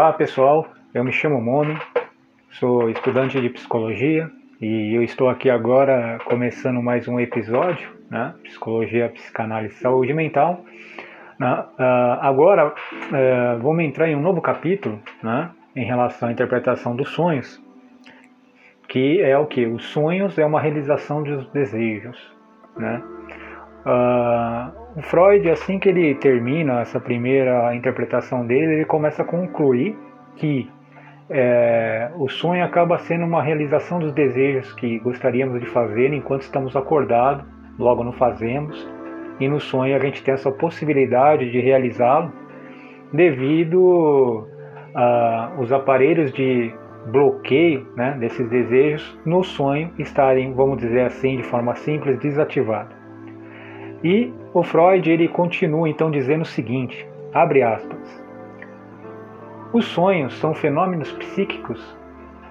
Olá pessoal, eu me chamo Momi, sou estudante de psicologia e eu estou aqui agora começando mais um episódio, né? Psicologia, Psicanálise e Saúde Mental. Uh, agora uh, vamos entrar em um novo capítulo né? em relação à interpretação dos sonhos, que é o que? Os sonhos é uma realização dos desejos. Né? Uh, o Freud, assim que ele termina essa primeira interpretação dele, ele começa a concluir que é, o sonho acaba sendo uma realização dos desejos que gostaríamos de fazer enquanto estamos acordados, logo não fazemos, e no sonho a gente tem essa possibilidade de realizá-lo devido aos aparelhos de bloqueio né, desses desejos no sonho estarem, vamos dizer assim, de forma simples, desativados. E o Freud ele continua então dizendo o seguinte, abre aspas, os sonhos são fenômenos psíquicos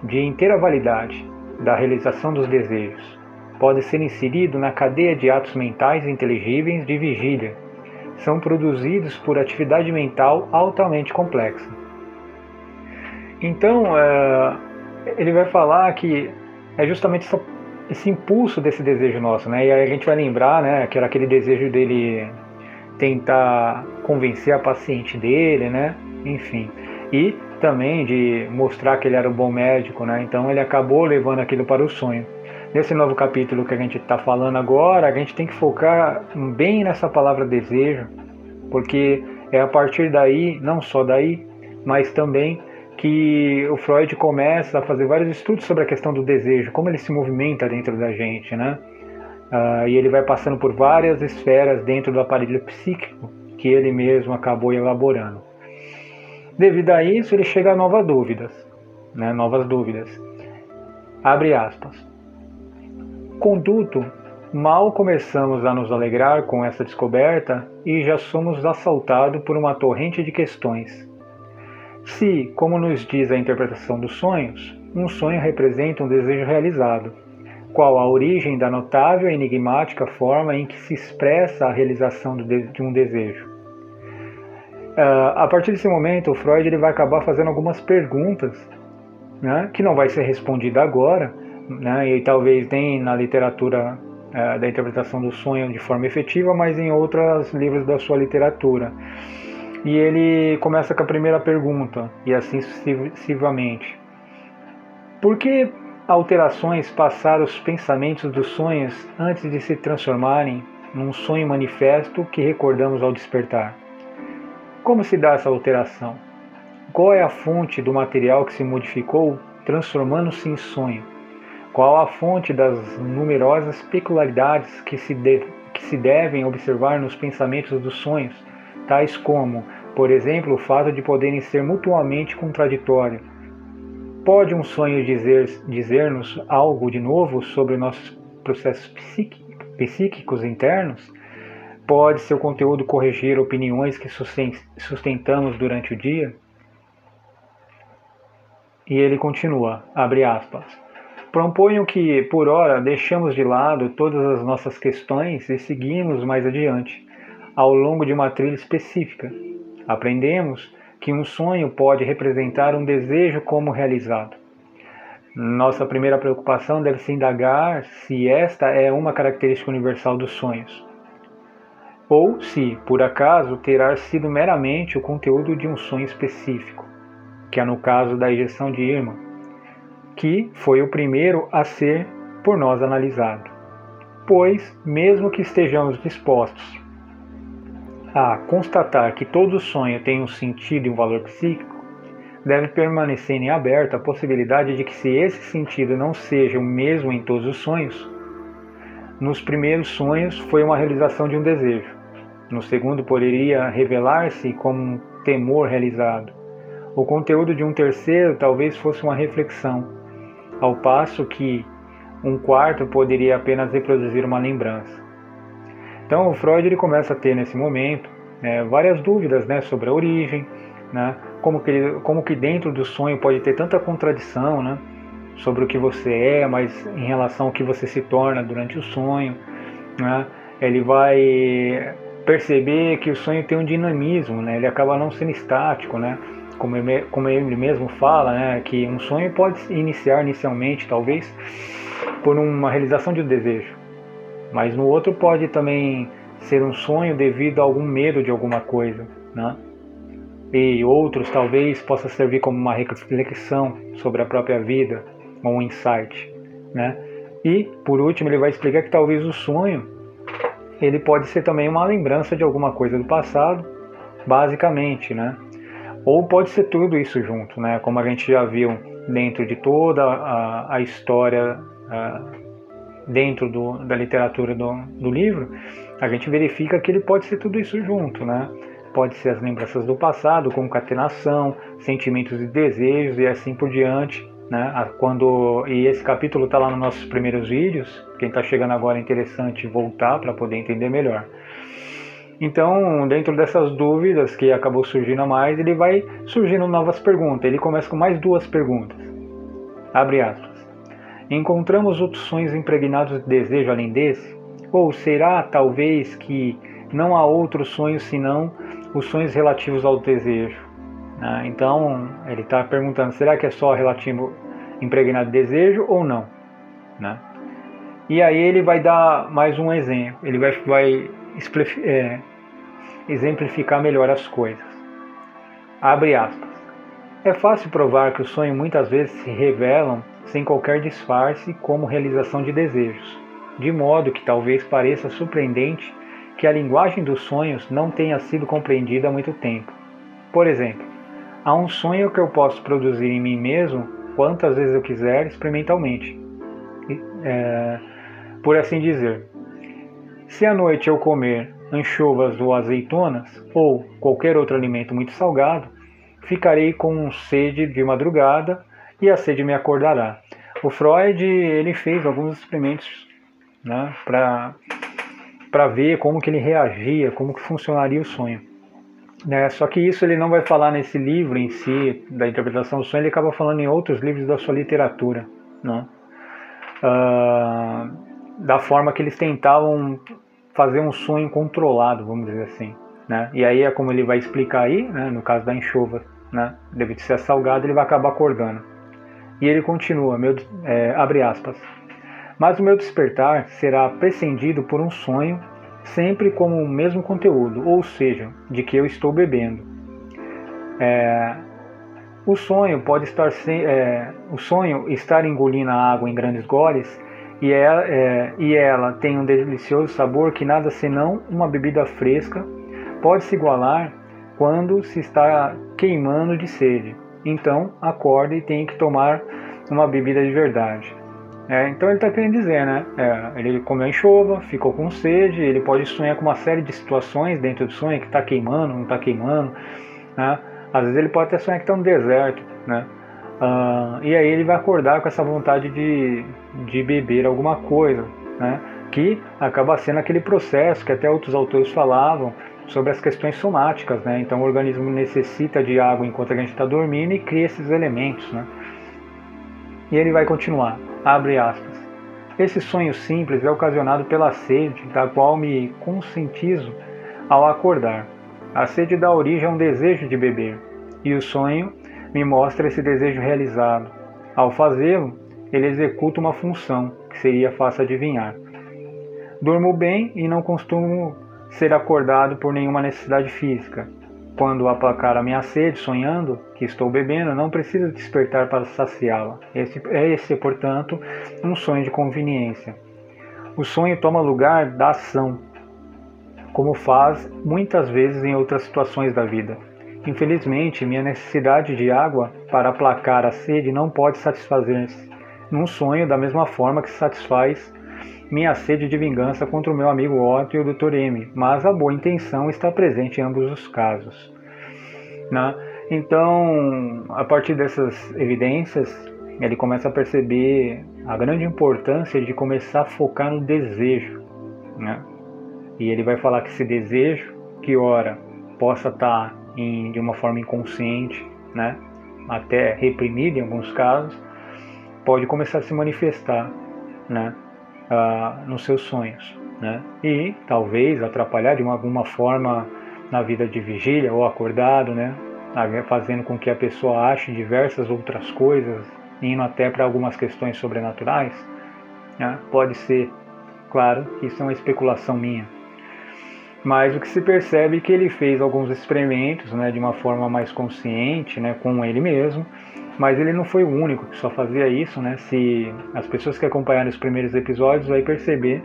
de inteira validade da realização dos desejos. Pode ser inserido na cadeia de atos mentais inteligíveis de vigília. São produzidos por atividade mental altamente complexa. Então, é, ele vai falar que é justamente essa esse impulso desse desejo nosso, né? E aí a gente vai lembrar, né, que era aquele desejo dele tentar convencer a paciente dele, né? Enfim. E também de mostrar que ele era um bom médico, né? Então ele acabou levando aquilo para o sonho. Nesse novo capítulo que a gente está falando agora, a gente tem que focar bem nessa palavra desejo, porque é a partir daí, não só daí, mas também que o Freud começa a fazer vários estudos sobre a questão do desejo, como ele se movimenta dentro da gente, né? Uh, e ele vai passando por várias esferas dentro do aparelho psíquico que ele mesmo acabou elaborando. Devido a isso, ele chega a novas dúvidas, né? Novas dúvidas. Abre aspas. Conduto, mal começamos a nos alegrar com essa descoberta e já somos assaltados por uma torrente de questões se, como nos diz a interpretação dos sonhos, um sonho representa um desejo realizado, qual a origem da notável e enigmática forma em que se expressa a realização de um desejo. Uh, a partir desse momento, o Freud ele vai acabar fazendo algumas perguntas, né, que não vai ser respondida agora, né, e talvez nem na literatura uh, da interpretação do sonho de forma efetiva, mas em outros livros da sua literatura. E ele começa com a primeira pergunta, e assim sucessivamente. Por que alterações passar os pensamentos dos sonhos antes de se transformarem num sonho manifesto que recordamos ao despertar? Como se dá essa alteração? Qual é a fonte do material que se modificou, transformando-se em sonho? Qual a fonte das numerosas peculiaridades que se, de, que se devem observar nos pensamentos dos sonhos, tais como, por exemplo, o fato de poderem ser mutuamente contraditórios. Pode um sonho dizer-nos dizer algo de novo sobre nossos processos psíquicos internos? Pode seu conteúdo corrigir opiniões que sustentamos durante o dia? E ele continua, abre aspas. Proponho que, por ora, deixamos de lado todas as nossas questões e seguimos mais adiante ao longo de uma trilha específica. Aprendemos que um sonho pode representar um desejo como realizado. Nossa primeira preocupação deve se indagar se esta é uma característica universal dos sonhos, ou se, por acaso, terá sido meramente o conteúdo de um sonho específico, que é no caso da injeção de Irma, que foi o primeiro a ser por nós analisado. Pois, mesmo que estejamos dispostos a constatar que todo sonho tem um sentido e um valor psíquico, deve permanecer em aberto a possibilidade de que, se esse sentido não seja o mesmo em todos os sonhos, nos primeiros sonhos foi uma realização de um desejo, no segundo poderia revelar-se como um temor realizado. O conteúdo de um terceiro talvez fosse uma reflexão, ao passo que um quarto poderia apenas reproduzir uma lembrança. Então o Freud ele começa a ter nesse momento né, várias dúvidas né, sobre a origem, né, como, que como que dentro do sonho pode ter tanta contradição né, sobre o que você é, mas em relação ao que você se torna durante o sonho. Né, ele vai perceber que o sonho tem um dinamismo, né, ele acaba não sendo estático, né, como ele, como ele mesmo fala, né, que um sonho pode iniciar inicialmente, talvez, por uma realização de um desejo, mas no outro pode também ser um sonho devido a algum medo de alguma coisa, né? E outros talvez possa servir como uma reflexão sobre a própria vida, ou um insight, né? E por último ele vai explicar que talvez o sonho ele pode ser também uma lembrança de alguma coisa do passado, basicamente, né? Ou pode ser tudo isso junto, né? Como a gente já viu dentro de toda a, a história, dentro do, da literatura do, do livro, a gente verifica que ele pode ser tudo isso junto, né? Pode ser as lembranças do passado, concatenação, sentimentos e desejos e assim por diante. Né? Quando, e esse capítulo está lá nos nossos primeiros vídeos. Quem está chegando agora é interessante voltar para poder entender melhor. Então, dentro dessas dúvidas que acabou surgindo a mais, ele vai surgindo novas perguntas. Ele começa com mais duas perguntas. Abre aspas. Encontramos outros sonhos impregnados de desejo além desse? Ou será, talvez, que não há outros sonhos senão os sonhos relativos ao desejo? Né? Então, ele está perguntando: será que é só relativo impregnado de desejo ou não? Né? E aí ele vai dar mais um exemplo. Ele vai, vai é, exemplificar melhor as coisas. Abre aspas. É fácil provar que os sonhos muitas vezes se revelam sem qualquer disfarce como realização de desejos de modo que talvez pareça surpreendente que a linguagem dos sonhos não tenha sido compreendida há muito tempo. Por exemplo, há um sonho que eu posso produzir em mim mesmo quantas vezes eu quiser experimentalmente. É, por assim dizer, se à noite eu comer anchovas ou azeitonas ou qualquer outro alimento muito salgado, ficarei com sede de madrugada e a sede me acordará. O Freud ele fez alguns experimentos né, para ver como que ele reagia, como que funcionaria o sonho. Né? Só que isso ele não vai falar nesse livro em si, da interpretação do sonho, ele acaba falando em outros livros da sua literatura. Né? Uh, da forma que eles tentavam fazer um sonho controlado, vamos dizer assim. Né? E aí é como ele vai explicar aí, né, no caso da enxova, né, devido ser salgado, ele vai acabar acordando. E ele continua, meu, é, abre aspas. Mas o meu despertar será prescindido por um sonho, sempre com o mesmo conteúdo, ou seja, de que eu estou bebendo. É, o sonho pode estar sem, é, o sonho estar engolindo a água em grandes goles e ela, é, é, e ela tem um delicioso sabor que nada senão uma bebida fresca pode se igualar quando se está queimando de sede. Então acorda e tem que tomar uma bebida de verdade. É, então ele está querendo dizer, né? É, ele comeu enxova, ficou com sede, ele pode sonhar com uma série de situações dentro do sonho que está queimando, não está queimando. Né? Às vezes ele pode até sonhar que está no deserto, né? Uh, e aí ele vai acordar com essa vontade de, de beber alguma coisa, né? Que acaba sendo aquele processo que até outros autores falavam sobre as questões somáticas, né? Então o organismo necessita de água enquanto a gente está dormindo e cria esses elementos, né? E ele vai continuar abre aspas. Esse sonho simples é ocasionado pela sede, da qual me conscientizo ao acordar. A sede dá origem a um desejo de beber, e o sonho me mostra esse desejo realizado. Ao fazê-lo, ele executa uma função que seria fácil adivinhar. Durmo bem e não costumo ser acordado por nenhuma necessidade física. Quando aplacar a minha sede, sonhando que estou bebendo, não preciso despertar para saciá-la. Esse, é esse, portanto, um sonho de conveniência. O sonho toma lugar da ação, como faz muitas vezes em outras situações da vida. Infelizmente, minha necessidade de água para aplacar a sede não pode satisfazer-se num sonho da mesma forma que satisfaz minha sede de vingança contra o meu amigo Otto e o Dr. M, mas a boa intenção está presente em ambos os casos. Né? Então, a partir dessas evidências, ele começa a perceber a grande importância de começar a focar no desejo. Né? E ele vai falar que esse desejo, que ora possa estar em, de uma forma inconsciente, né? até reprimido em alguns casos, pode começar a se manifestar né? Uh, nos seus sonhos. Né? E talvez atrapalhar de uma, alguma forma na vida de vigília ou acordado, né? fazendo com que a pessoa ache diversas outras coisas, indo até para algumas questões sobrenaturais. Né? Pode ser, claro, isso é uma especulação minha. Mas o que se percebe é que ele fez alguns experimentos né, de uma forma mais consciente né, com ele mesmo, mas ele não foi o único que só fazia isso. Né? Se as pessoas que acompanharam os primeiros episódios vai perceber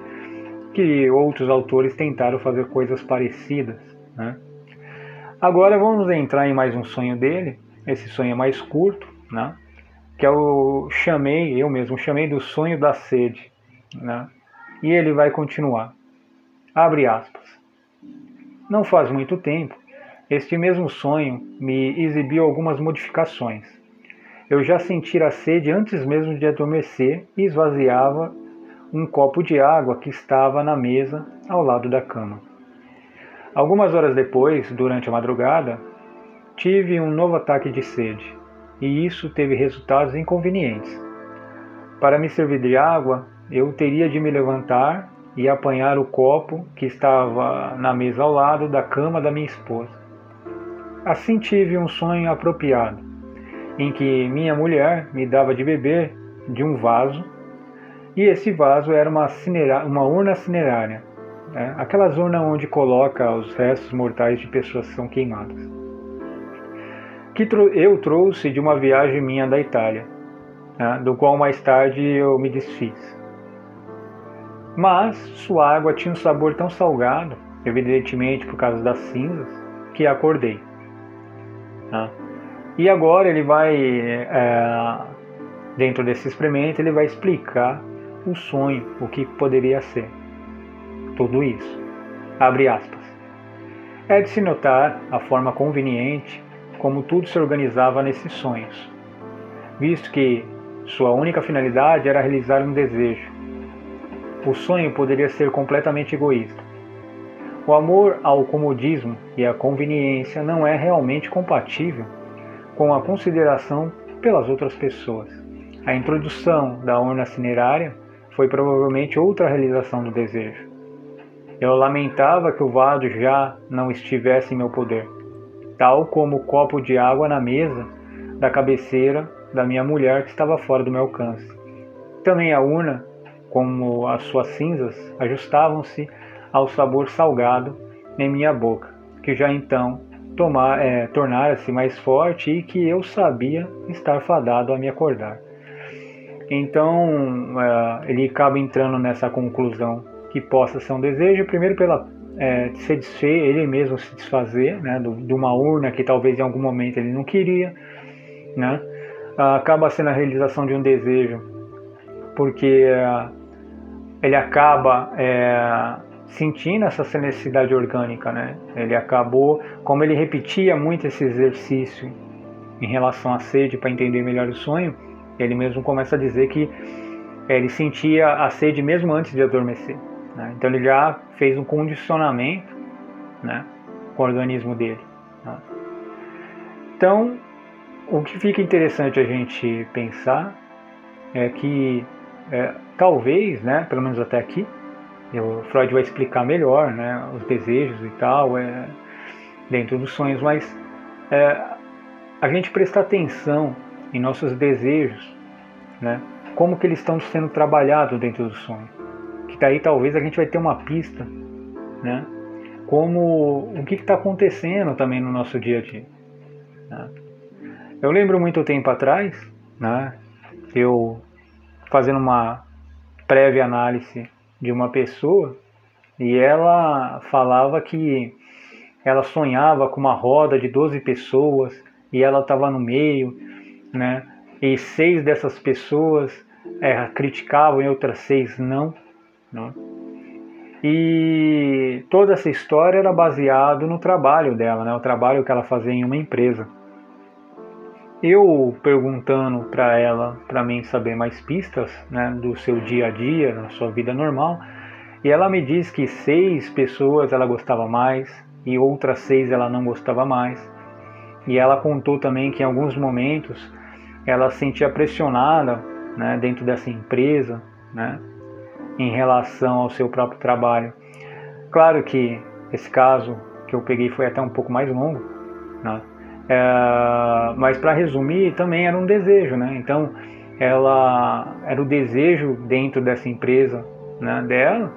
que outros autores tentaram fazer coisas parecidas. Né? Agora vamos entrar em mais um sonho dele. Esse sonho é mais curto, né? que eu chamei, eu mesmo chamei do sonho da sede. Né? E ele vai continuar. Abre aspas. Não faz muito tempo, este mesmo sonho me exibiu algumas modificações. Eu já sentira a sede antes mesmo de adormecer e esvaziava um copo de água que estava na mesa ao lado da cama. Algumas horas depois, durante a madrugada, tive um novo ataque de sede, e isso teve resultados inconvenientes. Para me servir de água, eu teria de me levantar e apanhar o copo que estava na mesa ao lado da cama da minha esposa. Assim tive um sonho apropriado, em que minha mulher me dava de beber de um vaso e esse vaso era uma, uma urna cinerária, né? aquelas onde coloca os restos mortais de pessoas que são queimadas. Que eu trouxe de uma viagem minha da Itália, né? do qual mais tarde eu me desfiz. Mas sua água tinha um sabor tão salgado, evidentemente por causa das cinzas, que acordei. Né? E agora ele vai, é, dentro desse experimento, ele vai explicar o sonho, o que poderia ser. Tudo isso. Abre aspas. É de se notar a forma conveniente como tudo se organizava nesses sonhos, visto que sua única finalidade era realizar um desejo. O sonho poderia ser completamente egoísta. O amor ao comodismo e à conveniência não é realmente compatível com a consideração pelas outras pessoas. A introdução da urna cinerária foi provavelmente outra realização do desejo. Eu lamentava que o vaso já não estivesse em meu poder, tal como o copo de água na mesa da cabeceira da minha mulher que estava fora do meu alcance. Também a urna, como as suas cinzas, ajustavam-se ao sabor salgado em minha boca, que já então é, tornara-se mais forte e que eu sabia estar fadado a me acordar. Então é, ele acaba entrando nessa conclusão que possa ser um desejo, primeiro pela é, se desfer, ele mesmo se desfazer né, de uma urna que talvez em algum momento ele não queria, né, acaba sendo a realização de um desejo, porque é, ele acaba é, sentindo essa necessidade orgânica, né? Ele acabou, como ele repetia muito esse exercício em relação à sede para entender melhor o sonho, ele mesmo começa a dizer que é, ele sentia a sede mesmo antes de adormecer. Né? Então ele já fez um condicionamento né, com o organismo dele. Né? Então, o que fica interessante a gente pensar é que é, talvez, né, pelo menos até aqui, o Freud vai explicar melhor né, os desejos e tal é, dentro dos sonhos, mas é, a gente prestar atenção em nossos desejos, né? Como que eles estão sendo trabalhados dentro do sonho? Que daí talvez a gente vai ter uma pista, né? Como o que está acontecendo também no nosso dia a dia. Né? Eu lembro muito tempo atrás, né? Eu fazendo uma prévia análise de uma pessoa e ela falava que ela sonhava com uma roda de 12 pessoas e ela estava no meio né? E seis dessas pessoas é, criticavam e outras seis não. Né? E toda essa história era baseado no trabalho dela, né? O trabalho que ela fazia em uma empresa. Eu perguntando para ela, para mim saber mais pistas, né, do seu dia a dia, na sua vida normal, e ela me diz que seis pessoas ela gostava mais e outras seis ela não gostava mais. E ela contou também que em alguns momentos ela se sentia pressionada né, dentro dessa empresa né, em relação ao seu próprio trabalho. Claro que esse caso que eu peguei foi até um pouco mais longo, né, É, mas para resumir, também era um desejo, né? Então, ela era o desejo dentro dessa empresa né, dela,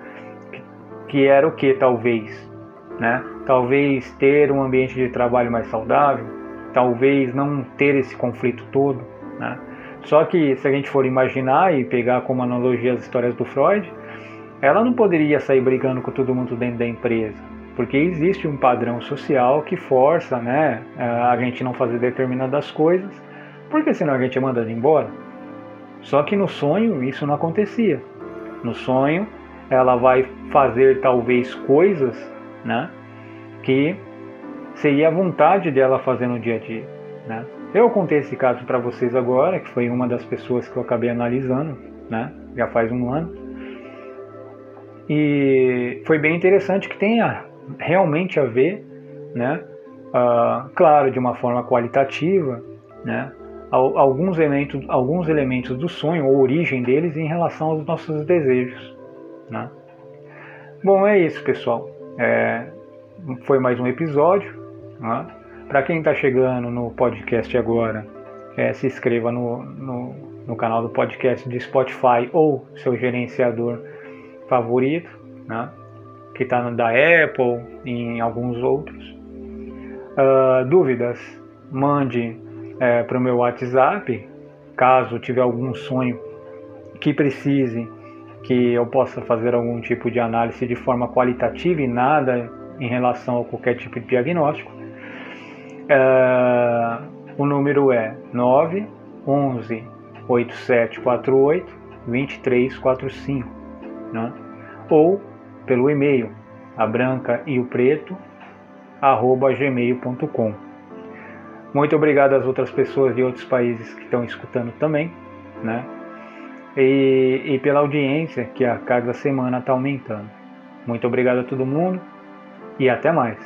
que, era o que talvez, né? Talvez ter um ambiente de trabalho mais saudável, talvez não ter esse conflito todo, né? Só que se a gente for imaginar e pegar como analogia as histórias do Freud, ela não poderia sair brigando com todo mundo dentro da empresa, porque existe um padrão social que força, né, a gente não fazer determinadas coisas, porque senão a gente manda embora. Só que no sonho isso não acontecia. No sonho ela vai fazer talvez coisas, né, que seria a vontade dela fazer no dia a dia, né? Eu contei esse caso para vocês agora, que foi uma das pessoas que eu acabei analisando, né? Já faz um ano. E foi bem interessante que tenha realmente a ver, né? Uh, claro, de uma forma qualitativa, né? Alguns elementos, alguns elementos do sonho ou origem deles em relação aos nossos desejos, né? Bom, é isso, pessoal. É, foi mais um episódio. Né? Para quem está chegando no podcast agora, é, se inscreva no, no, no, canal do podcast de Spotify ou seu gerenciador favorito, né? Que está da Apple e em alguns outros. Uh, dúvidas, mande é, para o meu WhatsApp, caso tiver algum sonho que precise que eu possa fazer algum tipo de análise de forma qualitativa e nada em relação a qualquer tipo de diagnóstico. Uh, o número é 911 8748 2345, né? ou pelo e-mail a branca e o preto arroba gmail.com. Muito obrigado às outras pessoas de outros países que estão escutando também, né? E, e pela audiência que a cada semana está aumentando. Muito obrigado a todo mundo e até mais.